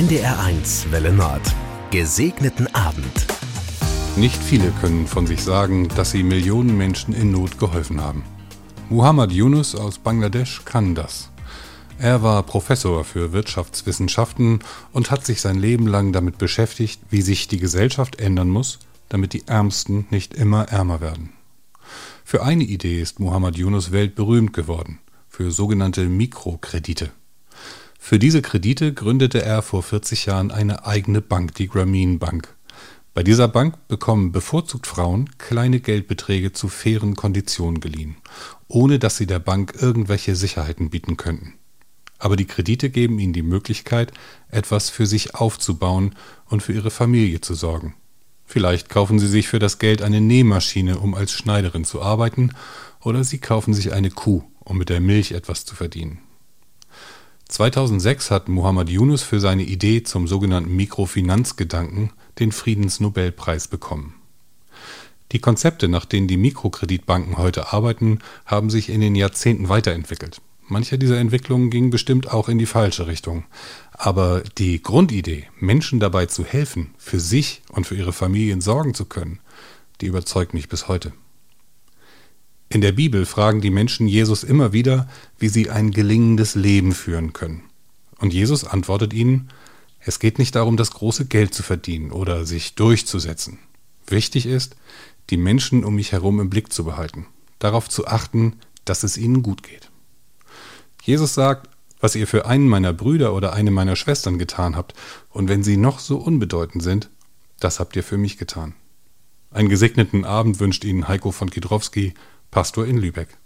NDR1 Welle Nord. Gesegneten Abend. Nicht viele können von sich sagen, dass sie Millionen Menschen in Not geholfen haben. Muhammad Yunus aus Bangladesch kann das. Er war Professor für Wirtschaftswissenschaften und hat sich sein Leben lang damit beschäftigt, wie sich die Gesellschaft ändern muss, damit die Ärmsten nicht immer ärmer werden. Für eine Idee ist Muhammad Yunus weltberühmt geworden, für sogenannte Mikrokredite. Für diese Kredite gründete er vor 40 Jahren eine eigene Bank, die Grameen Bank. Bei dieser Bank bekommen bevorzugt Frauen kleine Geldbeträge zu fairen Konditionen geliehen, ohne dass sie der Bank irgendwelche Sicherheiten bieten könnten. Aber die Kredite geben ihnen die Möglichkeit, etwas für sich aufzubauen und für ihre Familie zu sorgen. Vielleicht kaufen sie sich für das Geld eine Nähmaschine, um als Schneiderin zu arbeiten, oder sie kaufen sich eine Kuh, um mit der Milch etwas zu verdienen. 2006 hat Muhammad Yunus für seine Idee zum sogenannten Mikrofinanzgedanken den Friedensnobelpreis bekommen. Die Konzepte, nach denen die Mikrokreditbanken heute arbeiten, haben sich in den Jahrzehnten weiterentwickelt. Manche dieser Entwicklungen gingen bestimmt auch in die falsche Richtung. Aber die Grundidee, Menschen dabei zu helfen, für sich und für ihre Familien sorgen zu können, die überzeugt mich bis heute. In der Bibel fragen die Menschen Jesus immer wieder, wie sie ein gelingendes Leben führen können. Und Jesus antwortet ihnen, es geht nicht darum, das große Geld zu verdienen oder sich durchzusetzen. Wichtig ist, die Menschen um mich herum im Blick zu behalten, darauf zu achten, dass es ihnen gut geht. Jesus sagt, was ihr für einen meiner Brüder oder eine meiner Schwestern getan habt, und wenn sie noch so unbedeutend sind, das habt ihr für mich getan. Einen gesegneten Abend wünscht Ihnen Heiko von Kidrowski, Pastor in Lübeck.